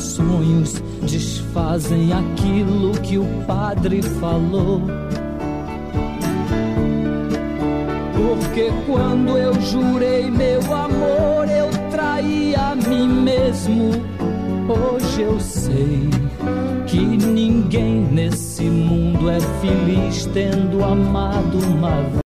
os sonhos desfazem aquilo que o padre falou. Porque quando eu jurei meu amor, eu traí a mim mesmo. Hoje eu sei que ninguém nesse mundo é feliz tendo amado uma vez.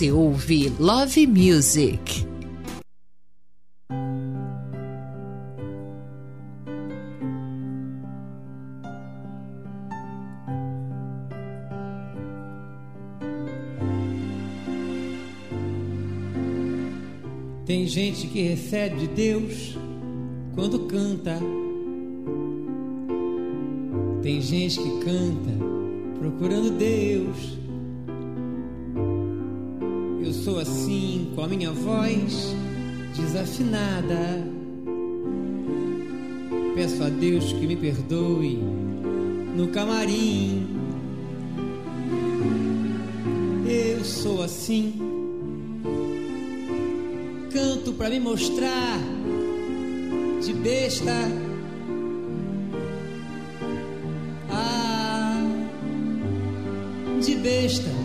Você ouve Love Music. Tem gente que recebe de Deus quando canta. Tem gente que canta procurando Deus. Sou assim com a minha voz desafinada. Peço a Deus que me perdoe no camarim. Eu sou assim canto para me mostrar de besta. Ah, de besta.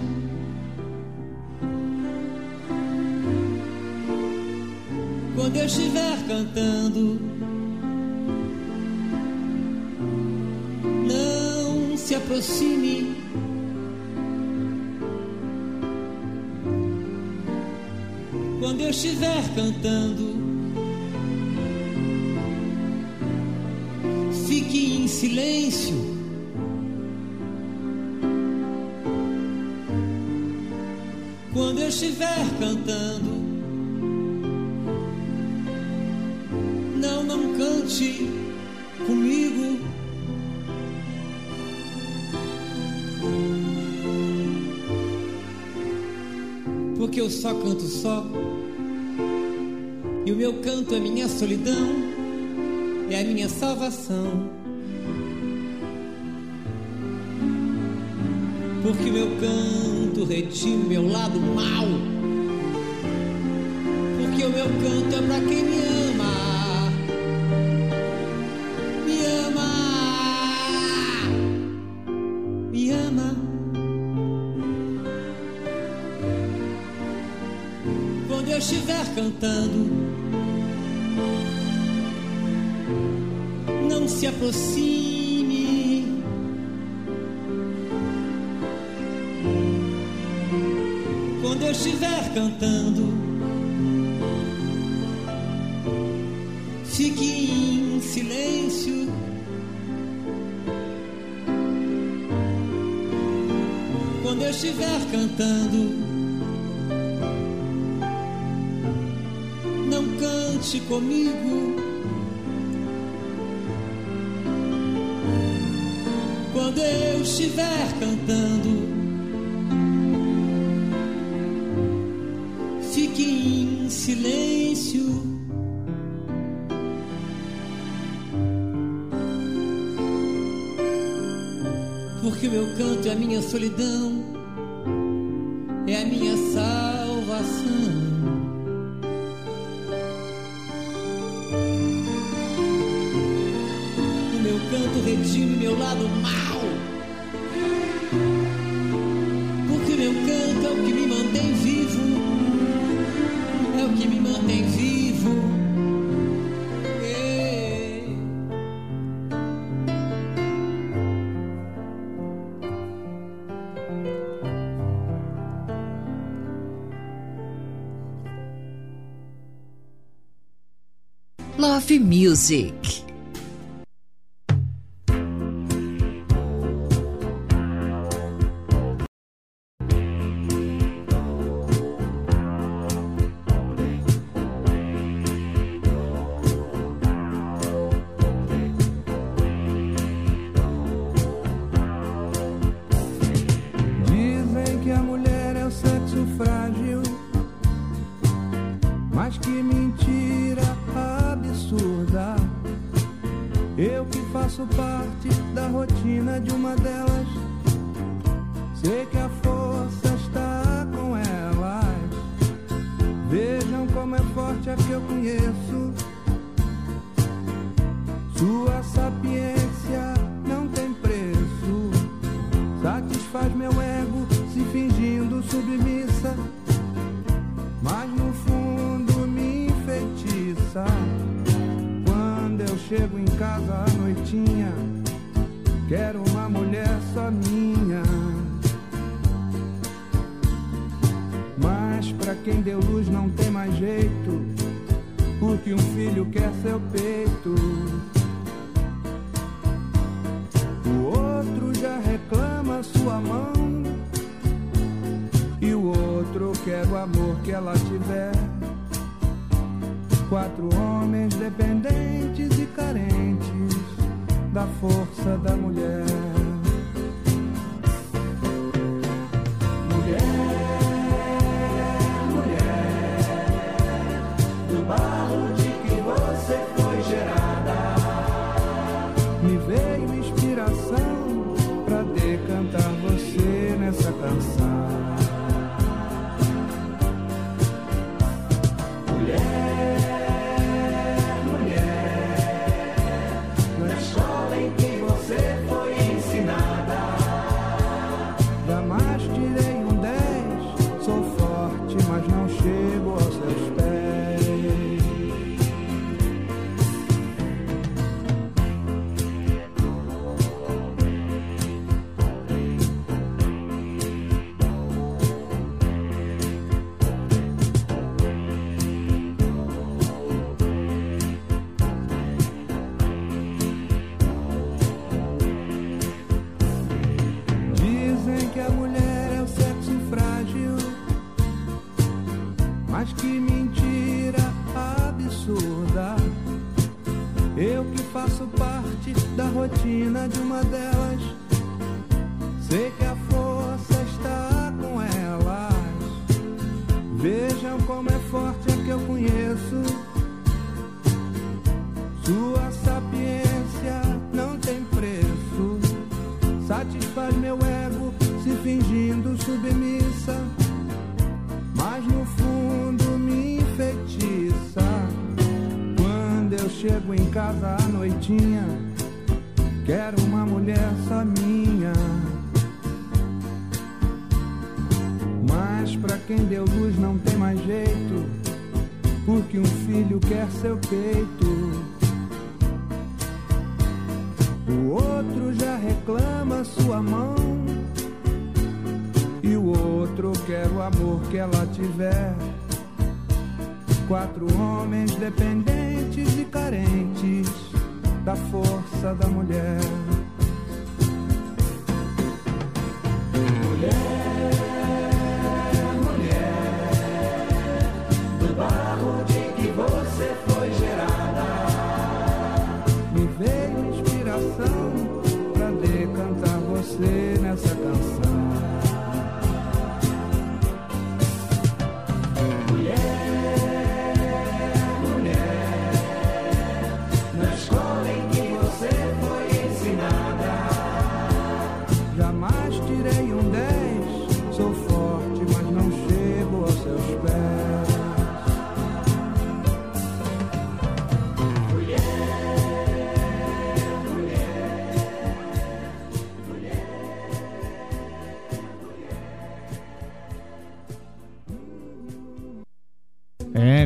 Cantando, não se aproxime quando eu estiver cantando. Fique em silêncio. Quando eu estiver cantando, comigo. Porque eu só canto só. E o meu canto é minha solidão, é a minha salvação. Porque o meu canto retira meu lado mal. Porque o meu canto é para quem me se aproxime. Quando eu estiver cantando, fique em silêncio. Quando eu estiver cantando, não cante comigo. Eu estiver cantando. Fique em silêncio. Porque o meu canto é a minha solidão, Music. de uma delas.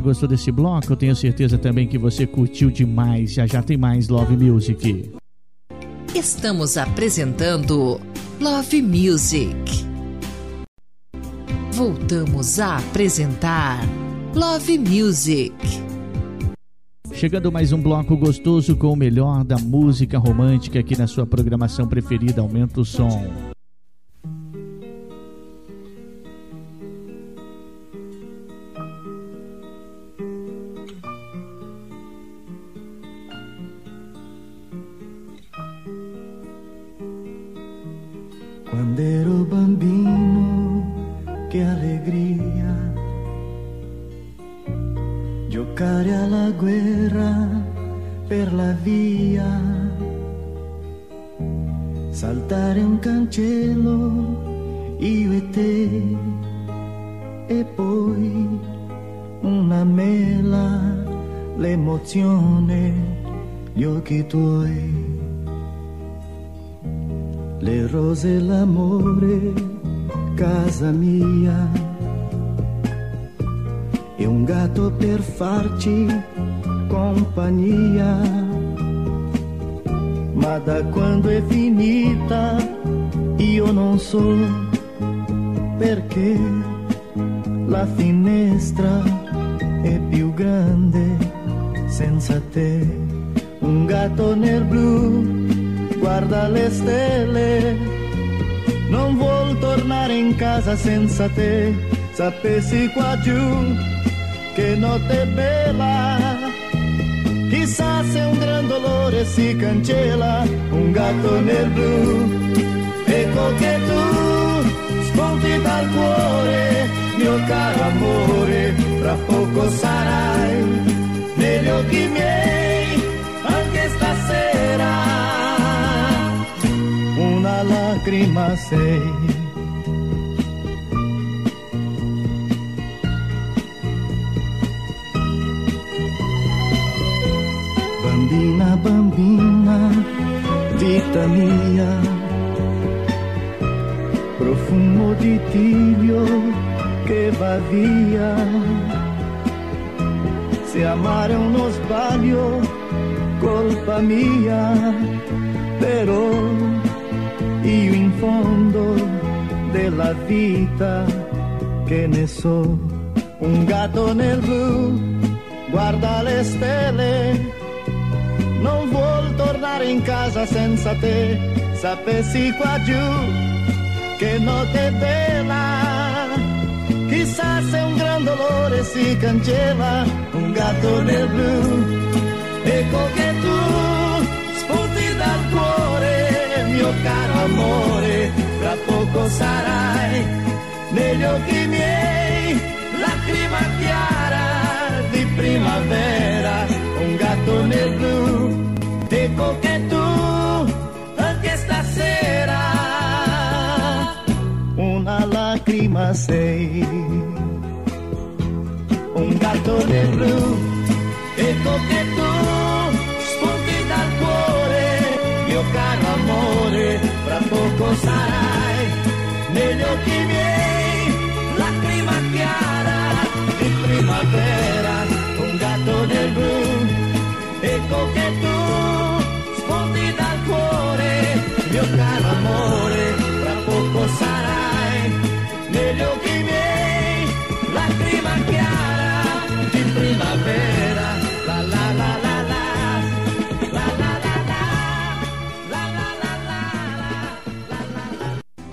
Gostou desse bloco? Eu tenho certeza também que você curtiu demais. Já já tem mais Love Music. Estamos apresentando Love Music. Voltamos a apresentar Love Music. Chegando mais um bloco gostoso com o melhor da música romântica aqui na sua programação preferida. Aumenta o som. gli occhi tuoi, le rose, e l'amore, casa mia e un gatto per farci compagnia. Ma da quando è finita io non so perché la finestra è più grande senza te. Un gatto nel blu guarda le stelle, non vuol tornare in casa senza te. Sapessi qua giù che notte bella. Chissà se un gran dolore si cancella, un gatto nel blu. Ecco che tu spunti dal cuore mio caro amore, fra poco sarai negli occhi miei, Una lacrima sei. Bambina, bambina, vita mia, profumo di tiglio che va via. Se amare uno sbaglio, colpa mia, però io in fondo della vita che ne so, un gatto nel blu guarda le stelle, non vuol tornare in casa senza te, sapessi qua giù che notte bella Chissà se un gran dolore si cancella, un gatto nel blu. Ecco che caro amore, tra poco sarai negli occhi miei, lacrima chiara di primavera, un gatto nel blu. Ecco che tu anche stasera una lacrima sei un gatto nel blu. Ecco che mio caro amore, fra poco sarai negli occhi miei, lacrima chiara di primavera, un gatto nel blu. Ecco che tu spunti dal cuore, mio caro amore, fra poco sarai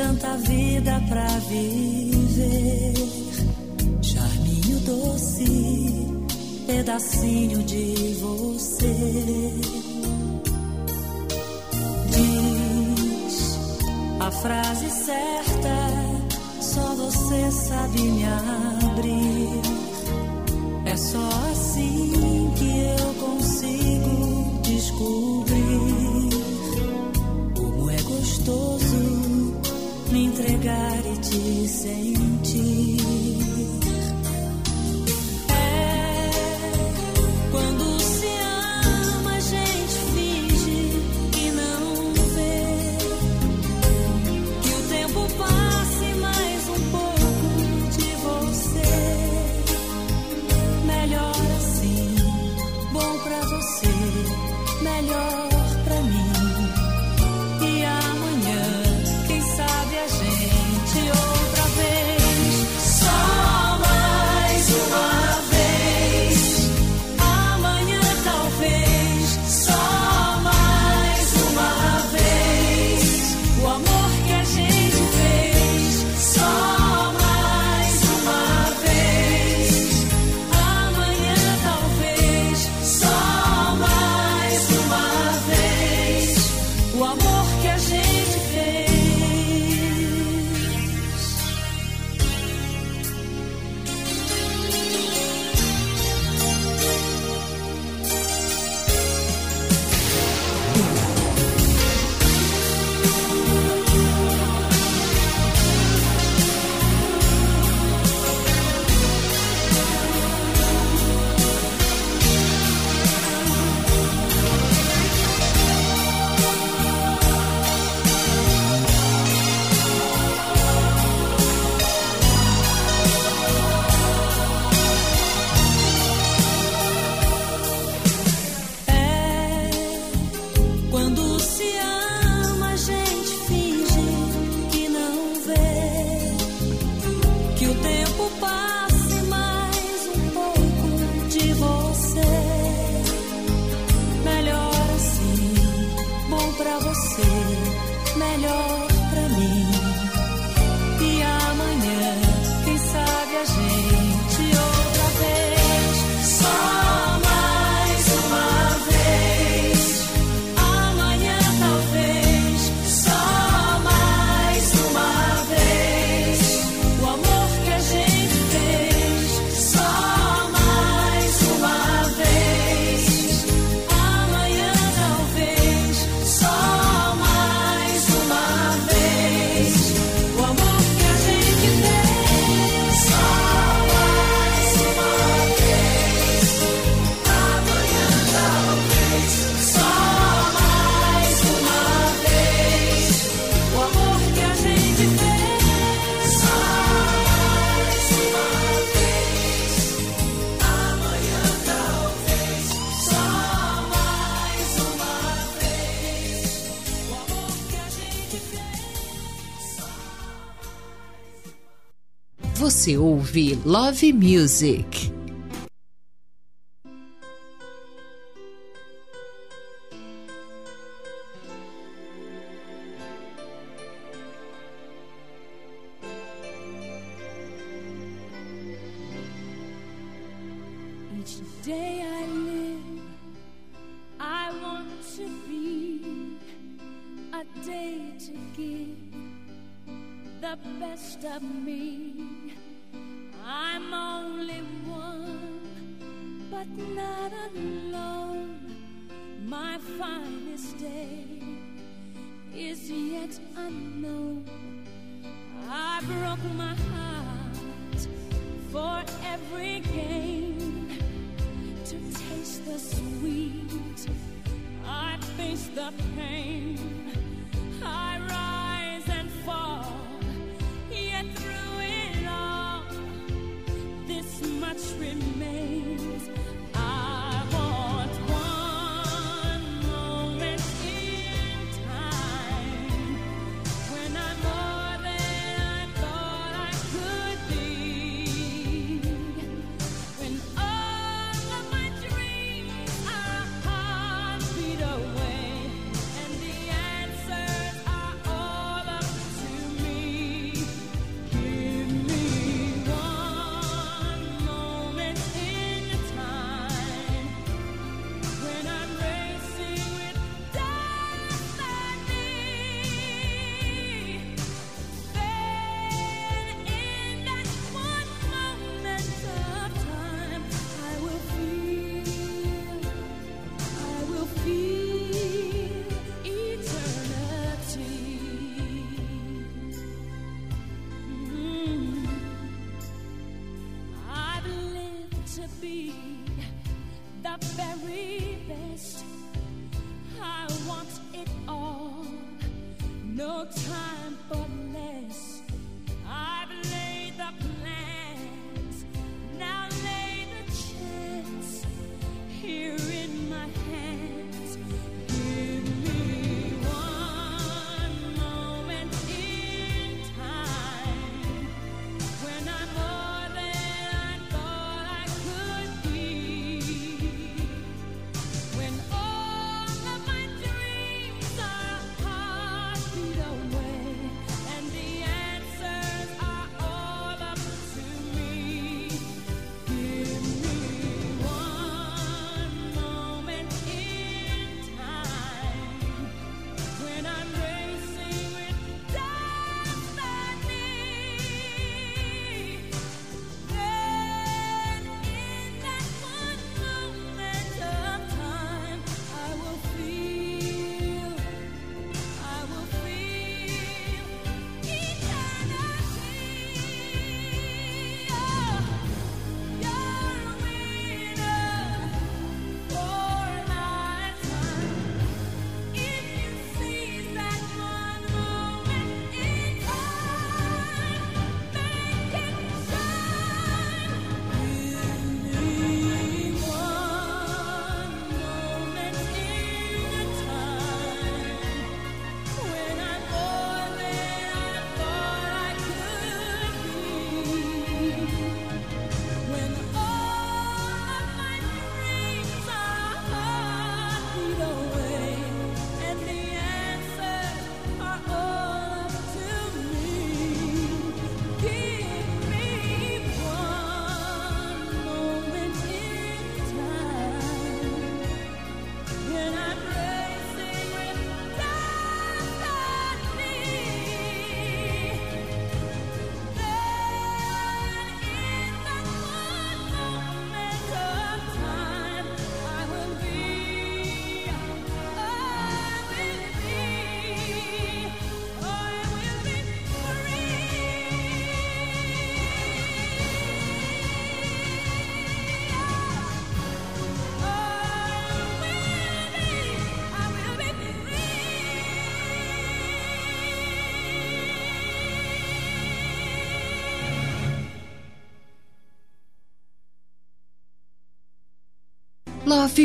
tanta vida pra viver. Charminho doce, pedacinho de você. Diz a frase certa, só você sabe me abrir. É só assim que eu consigo descobrir como é gostoso me entregar e te sentir. Você ouve Love Music. Each day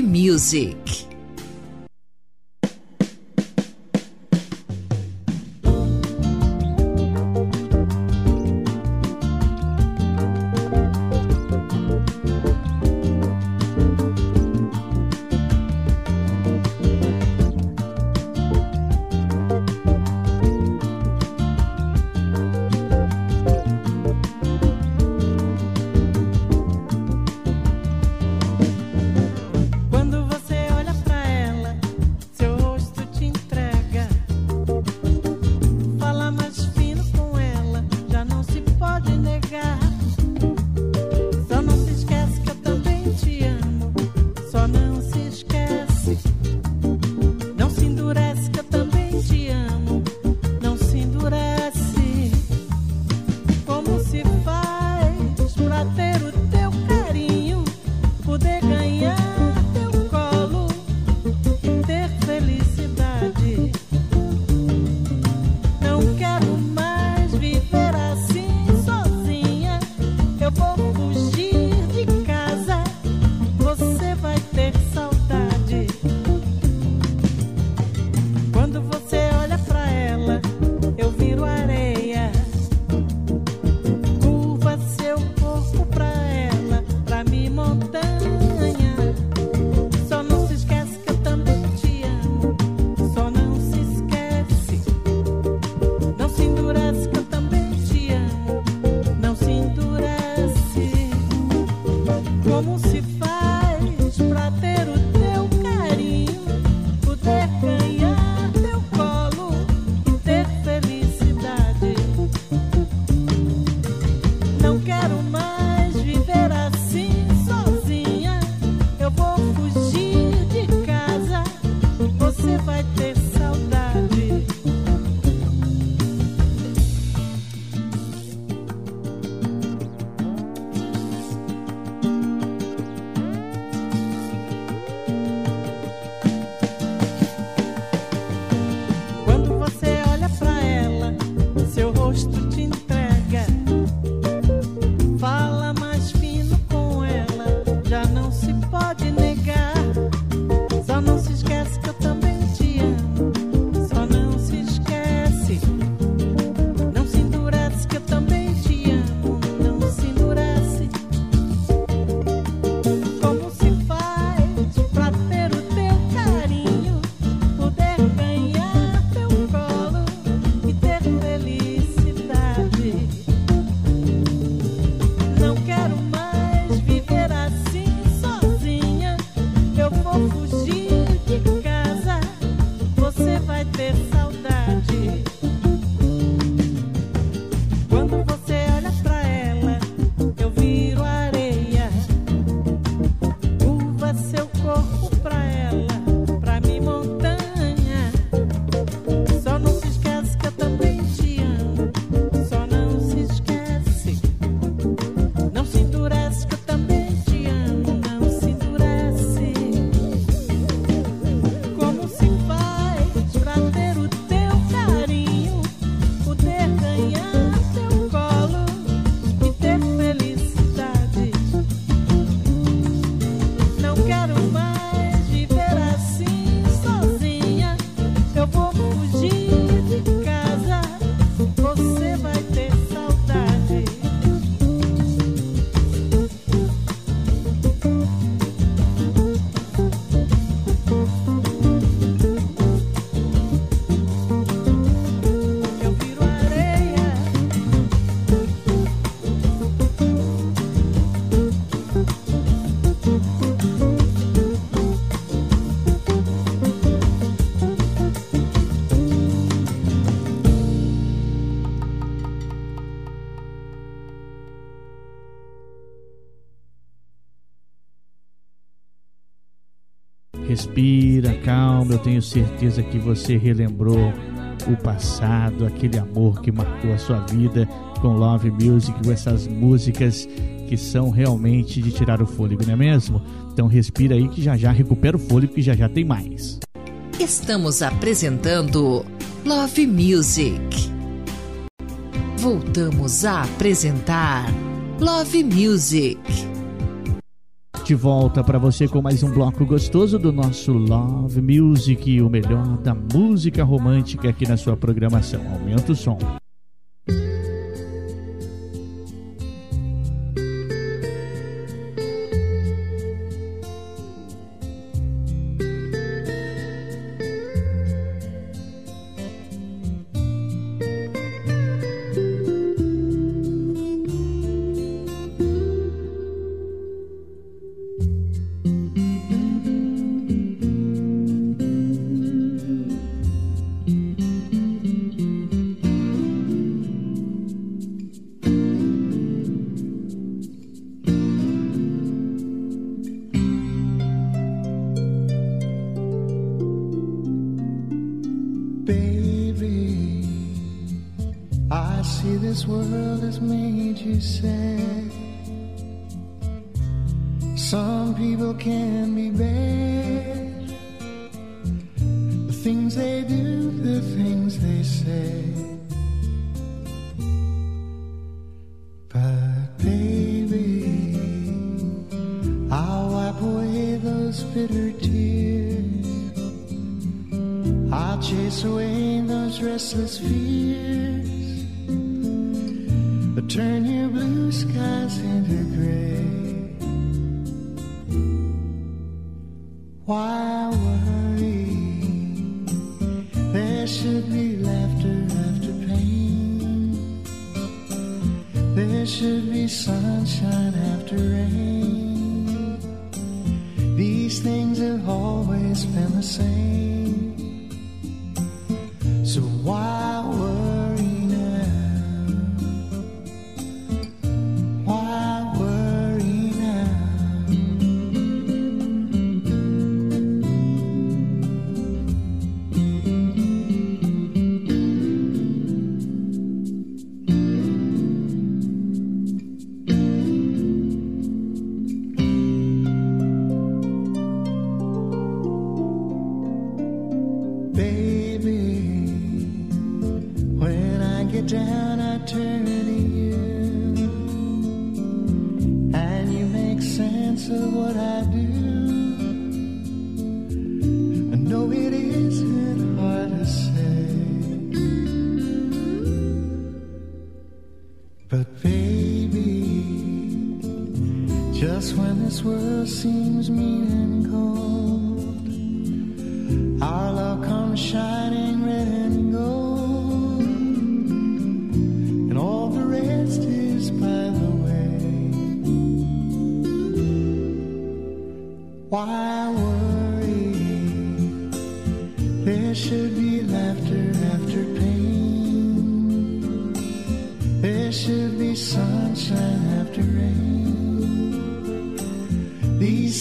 Music. eu tenho certeza que você relembrou o passado, aquele amor que marcou a sua vida com Love Music, com essas músicas que são realmente de tirar o fôlego, não é mesmo? Então respira aí que já já recupera o fôlego que já já tem mais. Estamos apresentando Love Music. Voltamos a apresentar Love Music de volta para você com mais um bloco gostoso do nosso Love Music, o melhor da música romântica aqui na sua programação. Aumenta o som.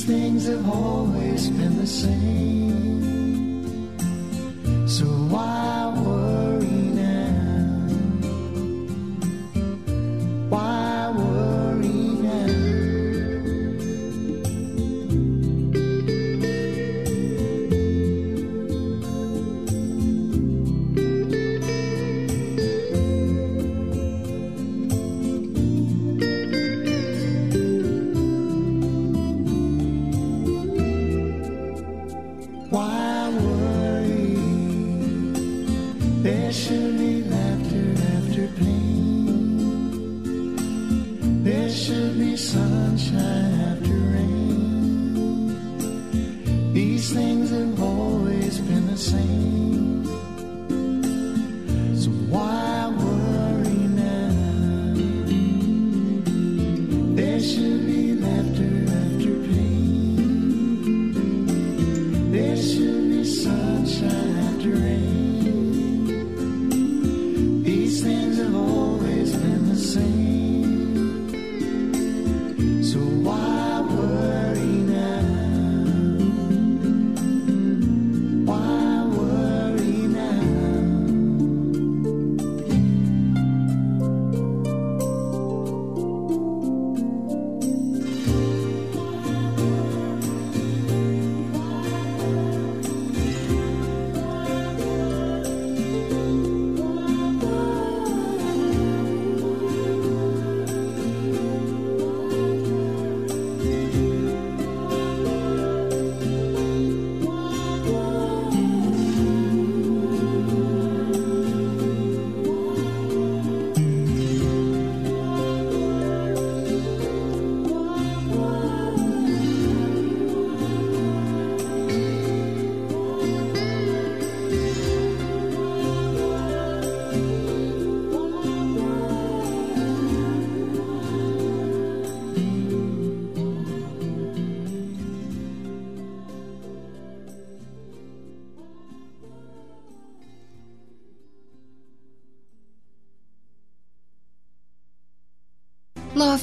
things have always been the same.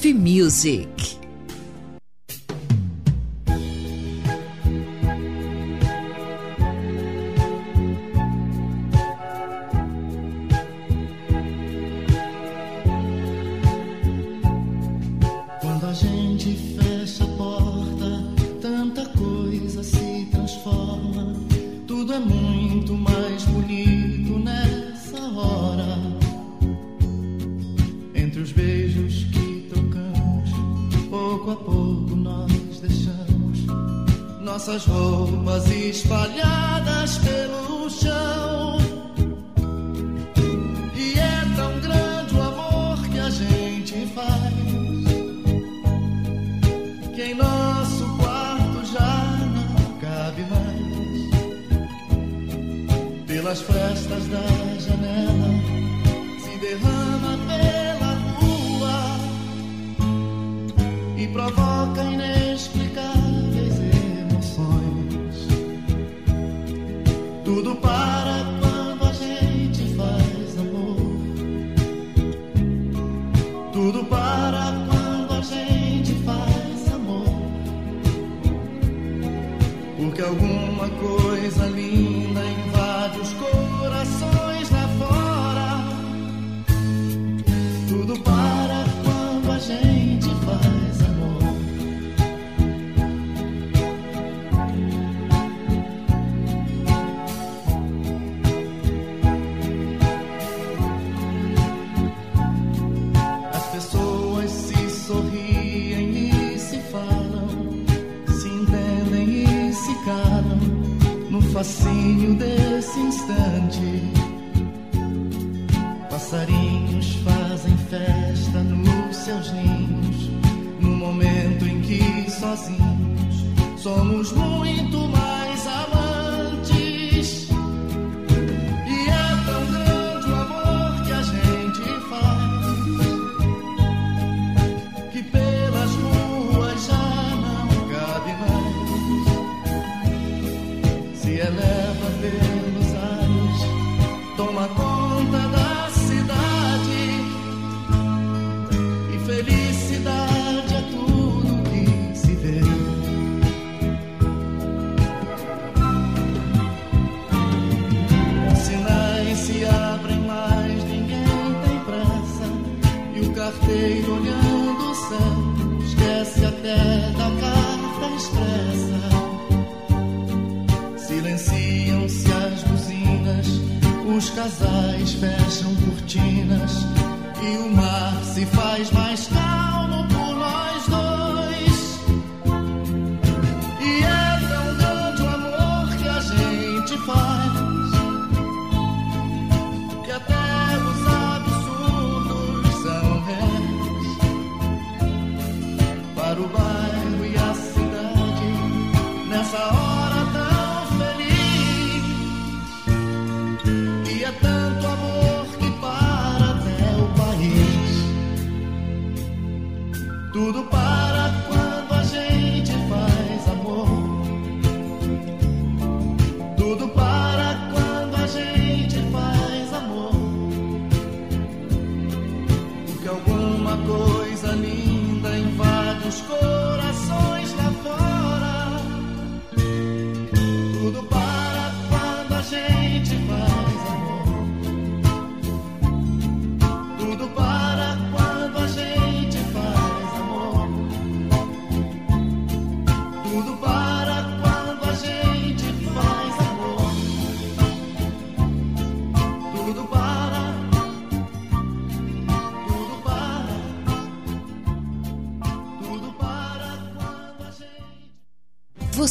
Music. pelas frestas da janela, se derrama pela rua e prova.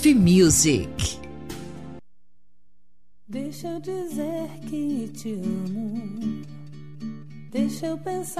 Love Music. Deixa eu dizer que te amo. Deixa eu pensar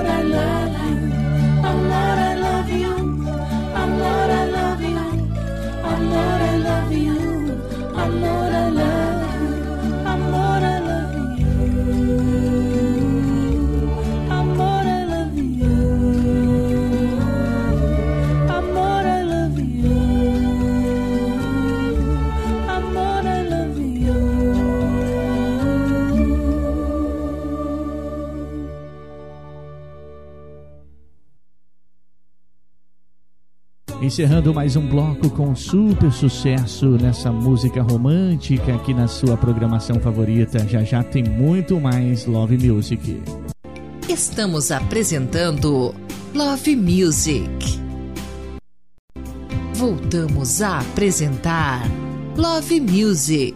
Encerrando mais um bloco com super sucesso nessa música romântica aqui na sua programação favorita. Já já tem muito mais Love Music. Estamos apresentando Love Music. Voltamos a apresentar Love Music.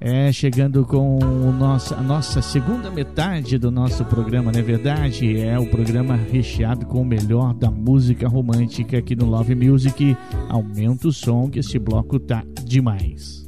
É, chegando com nosso, a nossa segunda metade do nosso programa, não é verdade? É o programa recheado com o melhor da música romântica aqui no Love Music. Aumenta o som que esse bloco tá demais.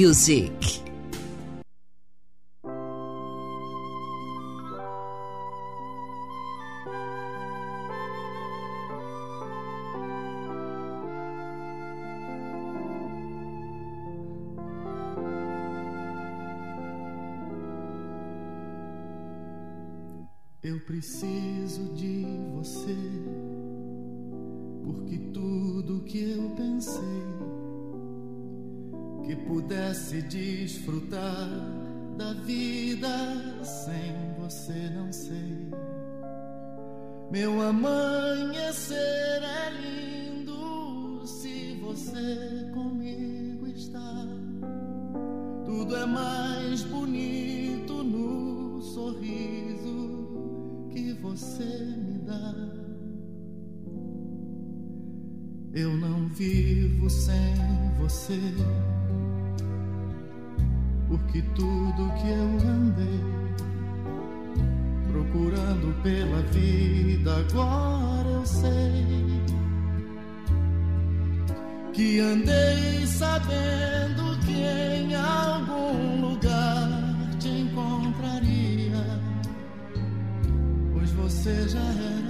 Music. Eu preciso de você, porque tudo que eu pensei que pudesse desfrutar da vida sem você, não sei. Meu amanhecer é lindo se você comigo está. Tudo é mais bonito no sorriso que você me dá. Eu não vivo sem você que tudo que eu andei procurando pela vida agora eu sei que andei sabendo que em algum lugar te encontraria, pois você já era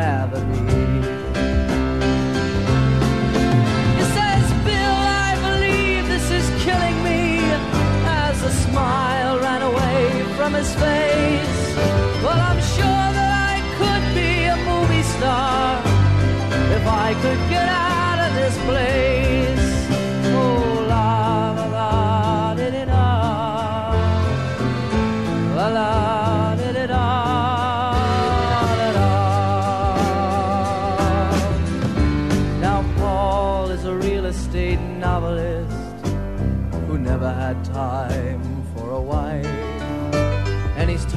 gravity. He says, Bill, I believe this is killing me. As a smile ran away from his face. Well, I'm sure that I could be a movie star if I could get out of this place.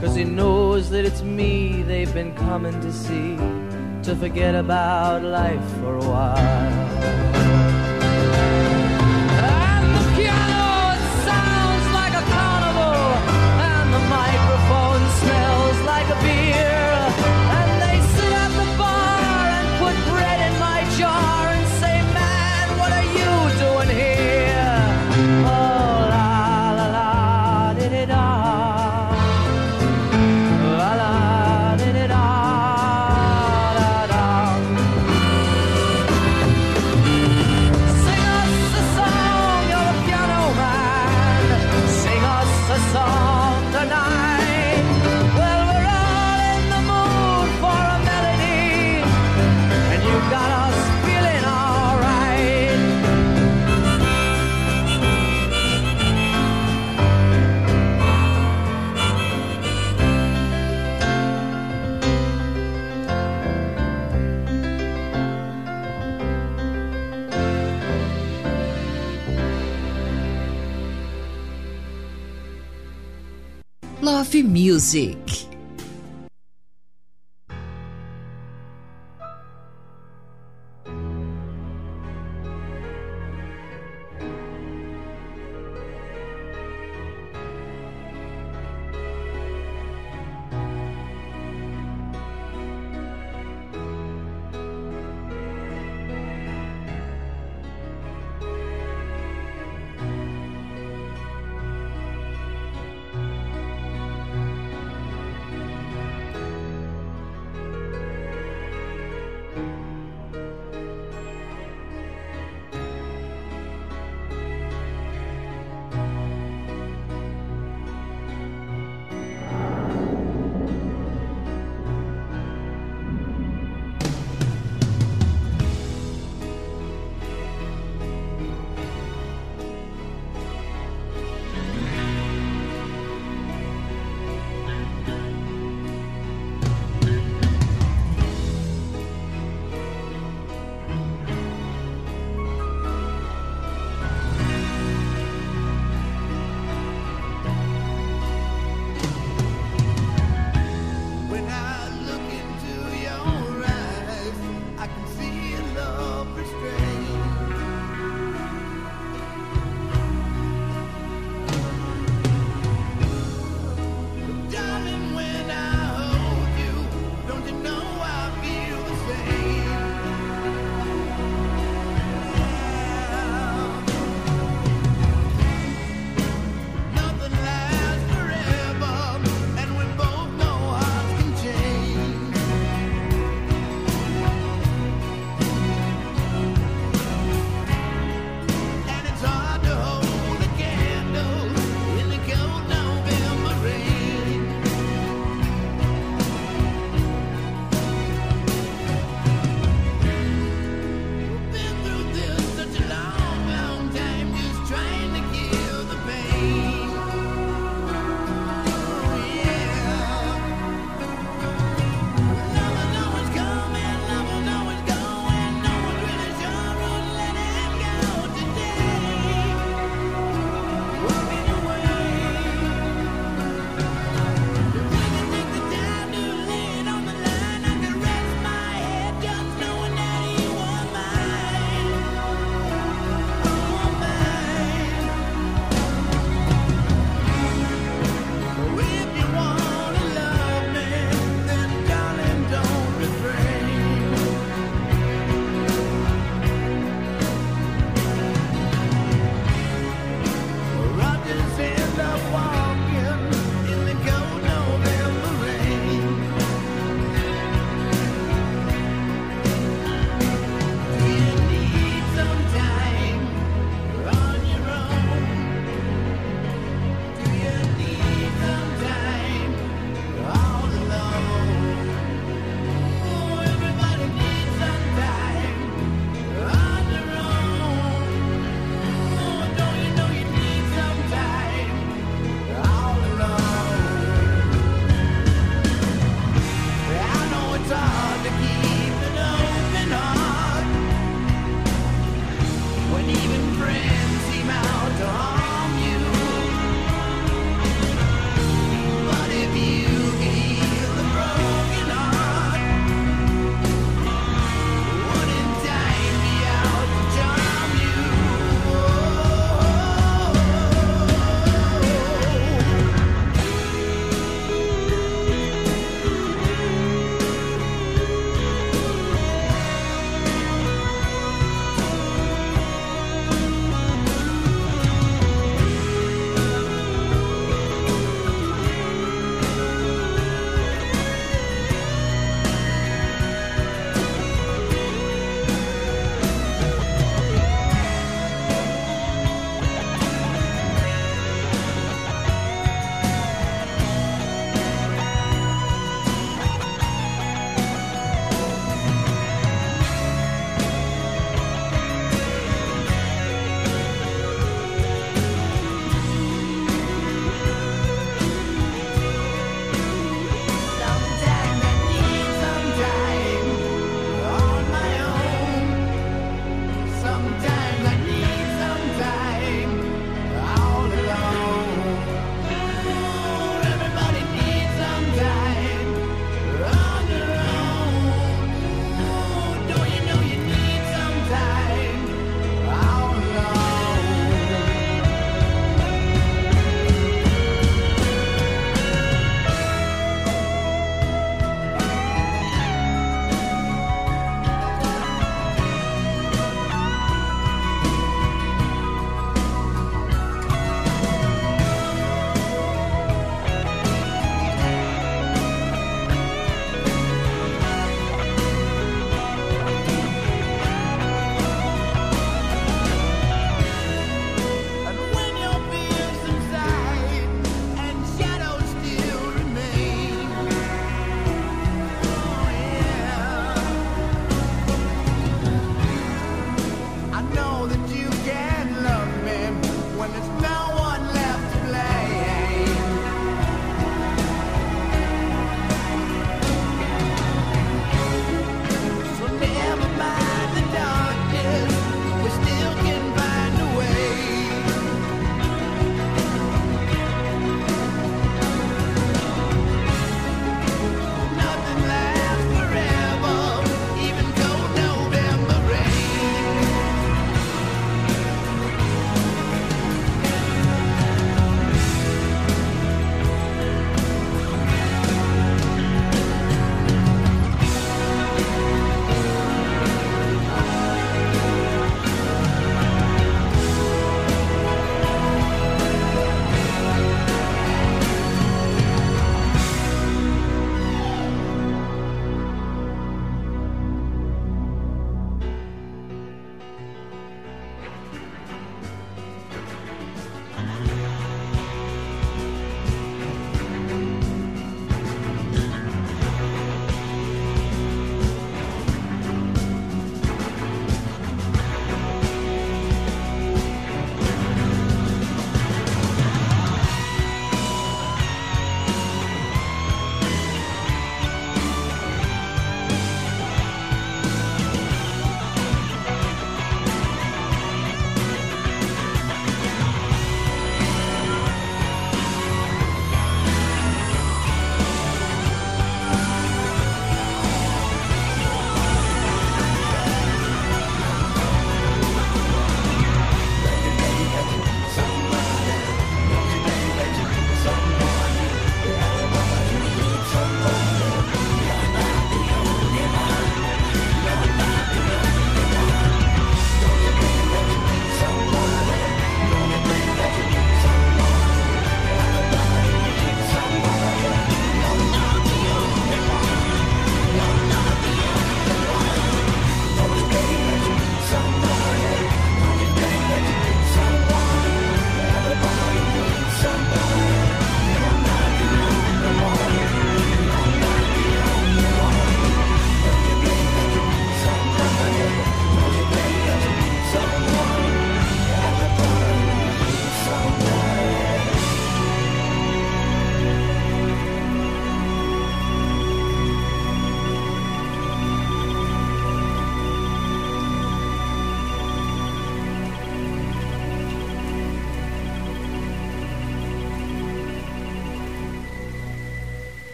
Cause he knows that it's me they've been coming to see, to forget about life for a while. And the piano, it sounds like a carnival, and the microphone smells like a beer. Love Music.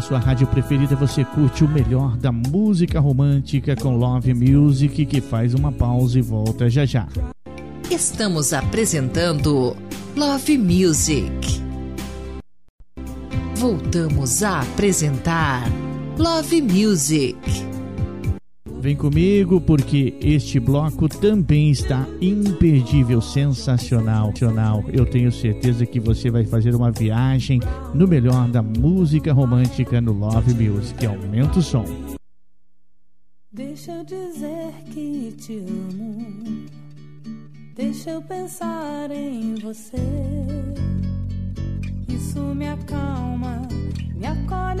Na sua rádio preferida você curte o melhor da música romântica com Love Music, que faz uma pausa e volta já já. Estamos apresentando Love Music. Voltamos a apresentar Love Music. Vem comigo porque este bloco também está imperdível, sensacional. Eu tenho certeza que você vai fazer uma viagem no melhor da música romântica no Love Music. Aumenta o som. Deixa eu dizer que te amo. Deixa eu pensar em você. Isso me acalma, me acolhe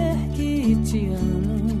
Tiana.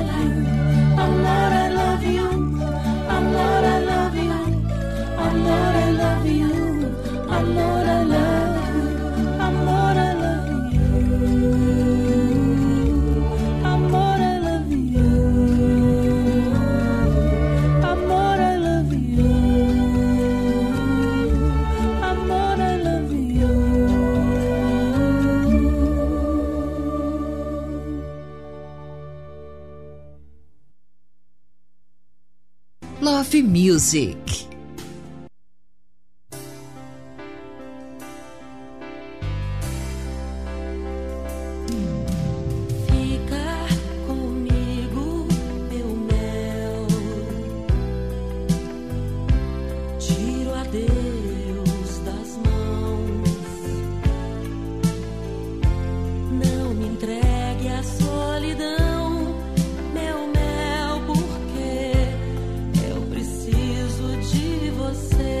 Music. Você.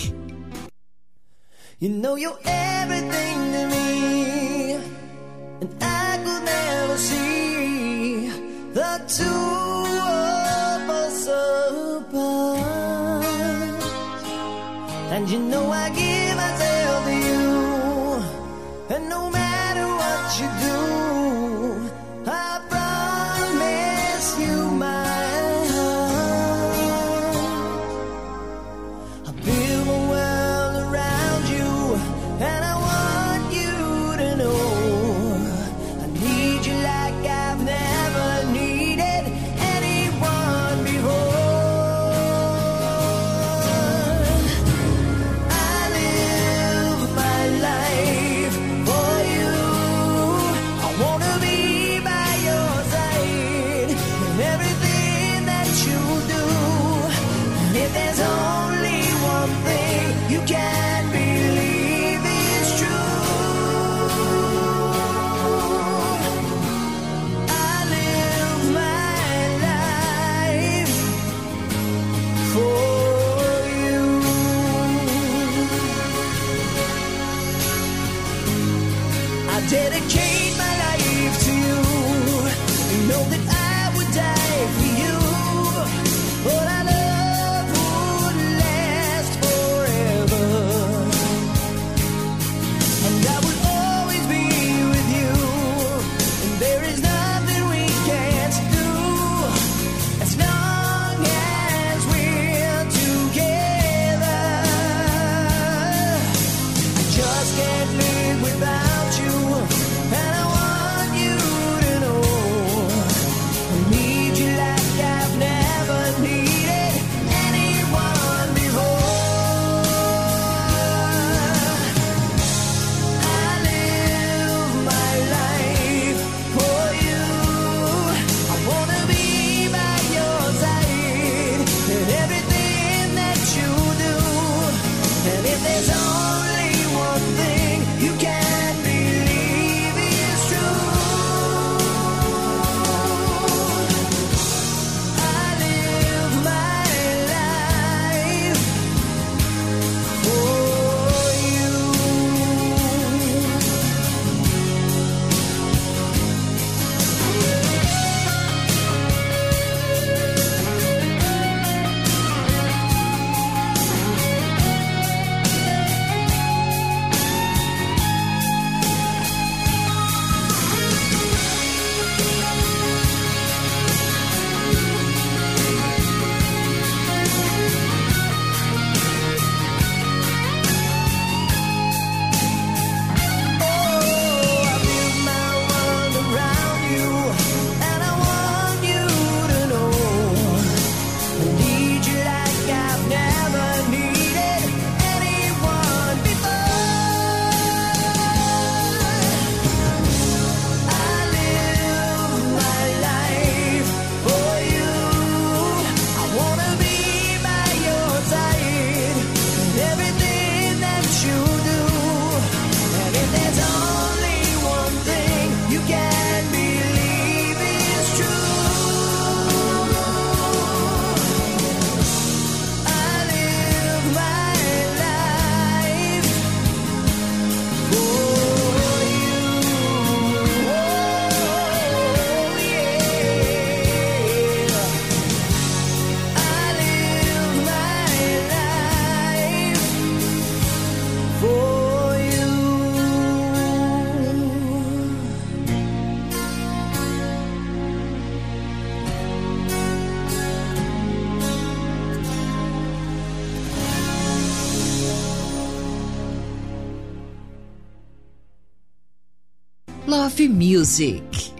music.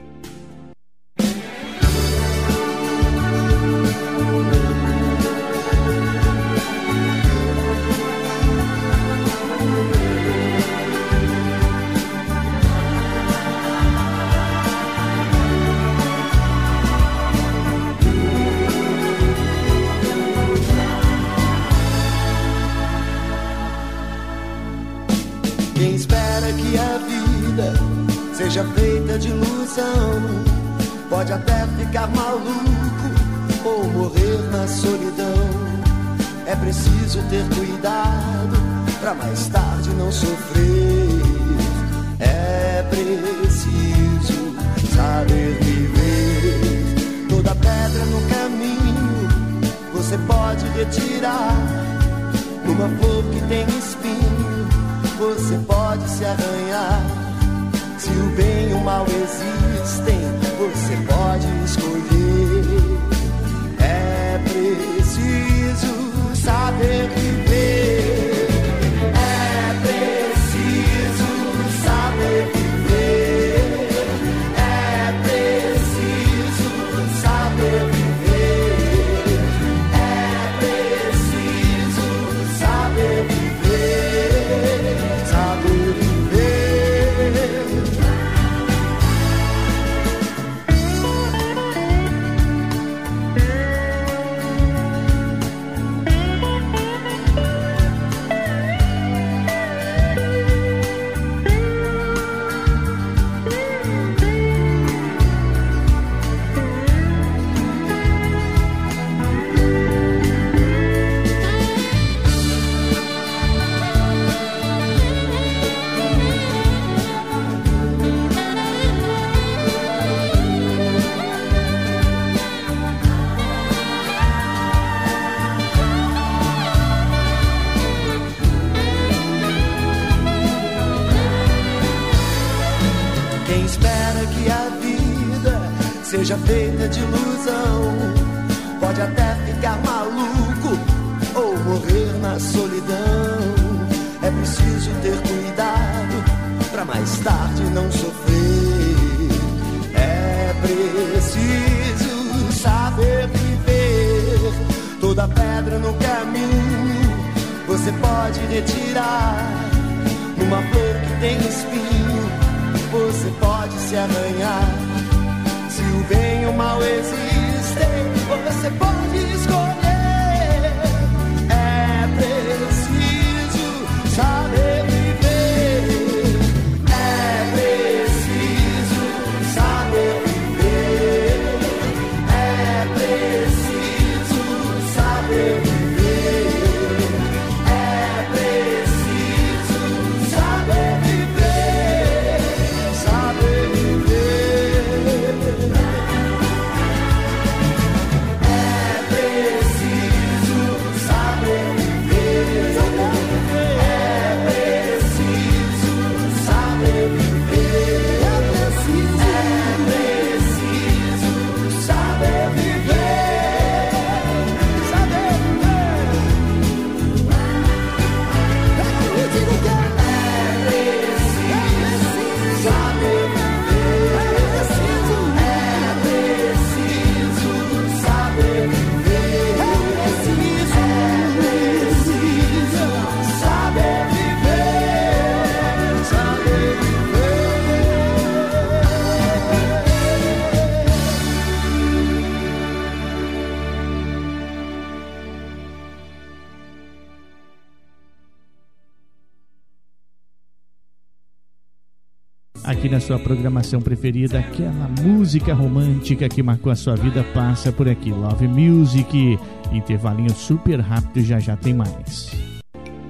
sua programação preferida, aquela música romântica que marcou a sua vida, passa por aqui. Love Music, intervalinho super rápido, já já tem mais.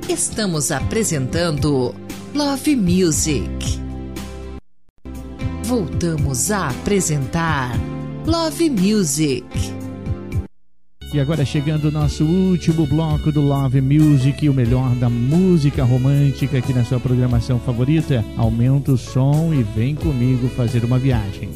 Estamos apresentando Love Music. Voltamos a apresentar Love Music. E agora chegando o nosso último bloco do Love Music, o melhor da música romântica aqui na sua programação favorita. Aumenta o som e vem comigo fazer uma viagem.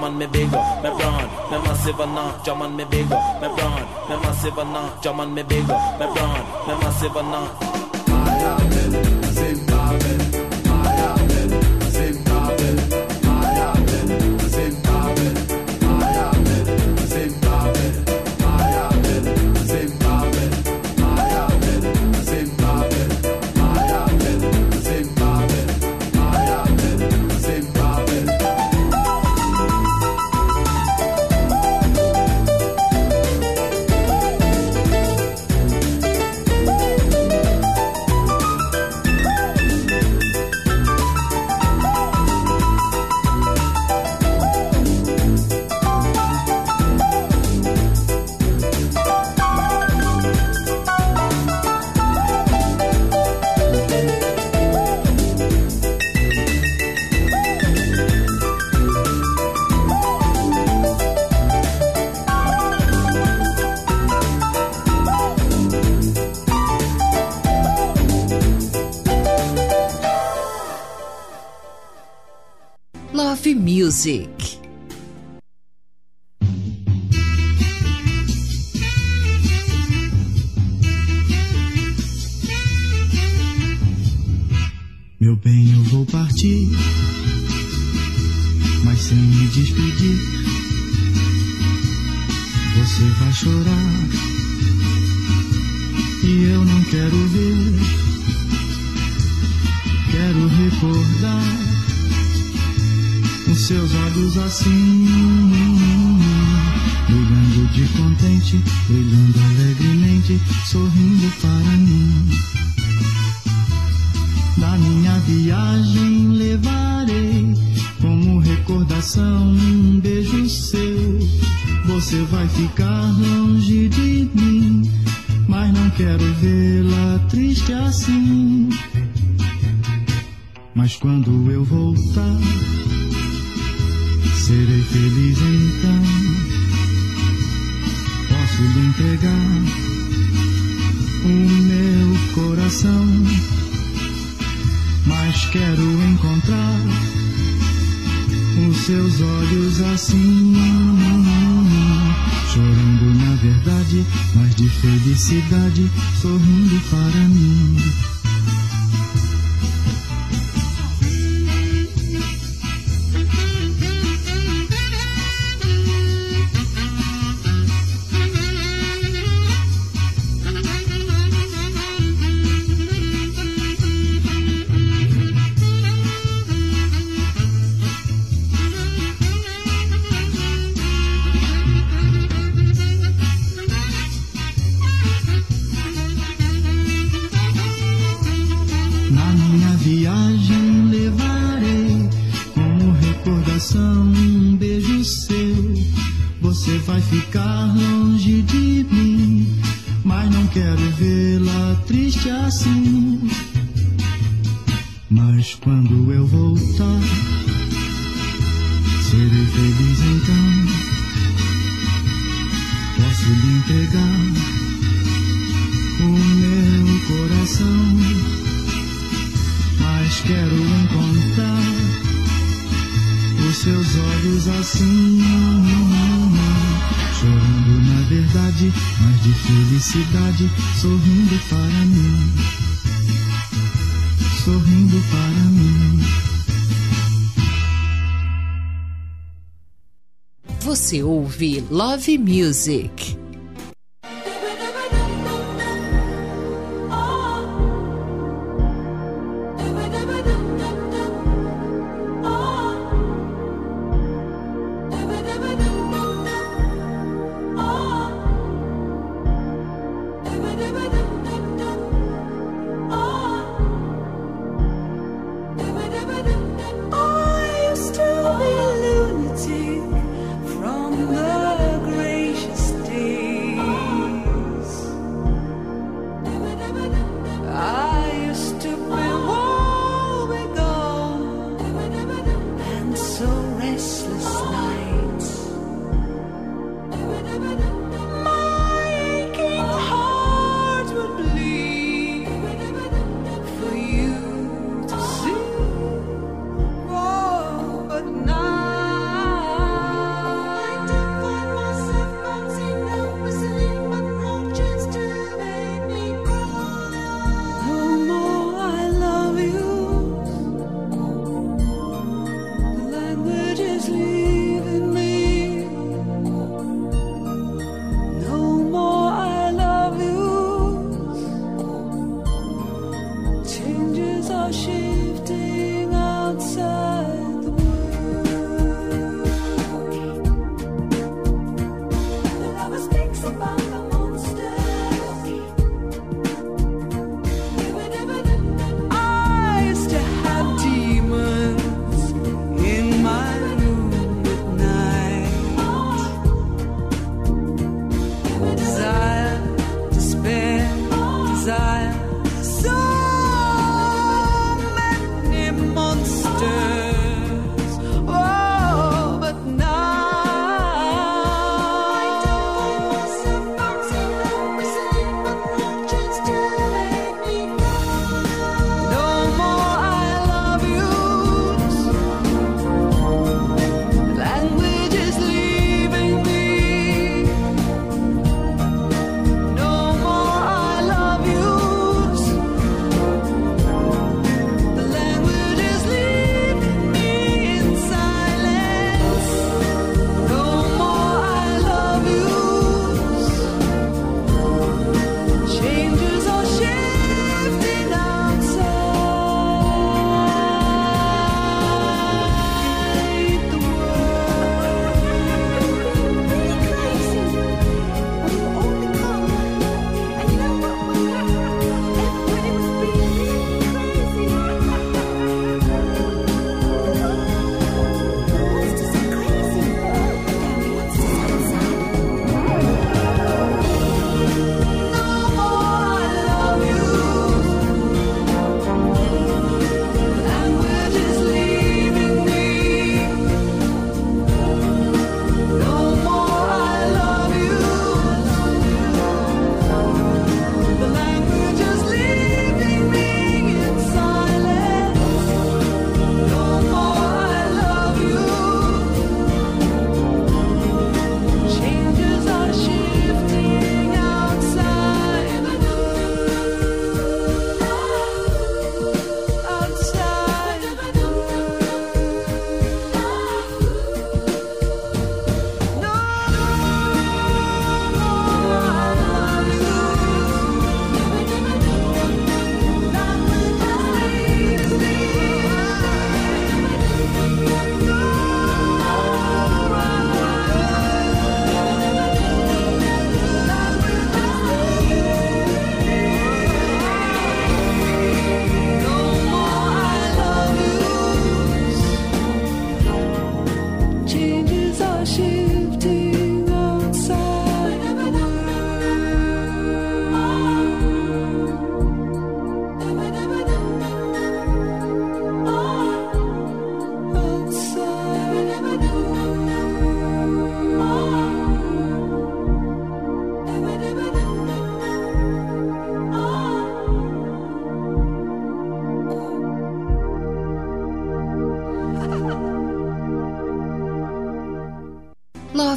German me bigger, me brown, me massive enough. on, me bigger, me brown, me massive enough. on, me bigger, me brown, me massive enough. mas quero encontrar os seus olhos assim. Chorando na verdade, mas de felicidade, sorrindo para mim. Love Music.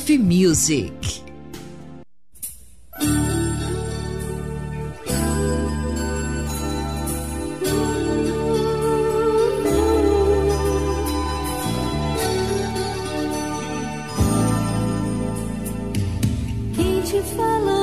of Music. Quem te falou?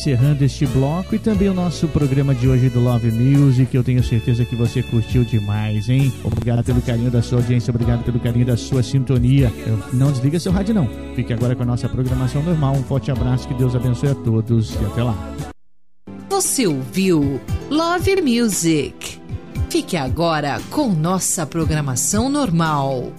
encerrando este bloco e também o nosso programa de hoje do Love Music. Eu tenho certeza que você curtiu demais, hein? Obrigado pelo carinho da sua audiência, obrigado pelo carinho da sua sintonia. Não desliga seu rádio, não. Fique agora com a nossa programação normal. Um forte abraço, que Deus abençoe a todos e até lá. Você ouviu Love Music. Fique agora com nossa programação normal.